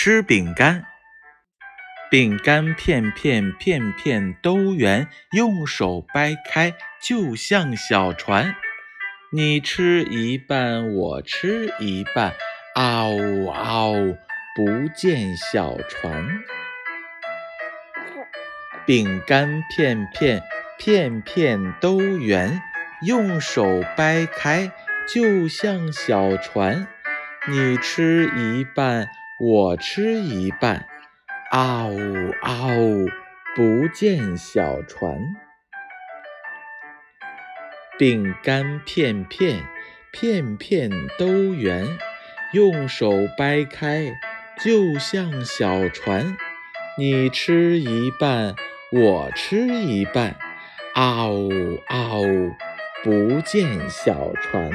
吃饼干。饼干片片片片都圆，用手掰开就像小船。你吃一半，我吃一半，嗷嗷，不见小船。饼干片片片片都圆，用手掰开就像小船。你吃一半，我吃一半，啊呜啊呜，不见小船。饼干片片片片都圆，用手掰开就像小船。你吃一半，我吃一半，啊呜啊呜，不见小船。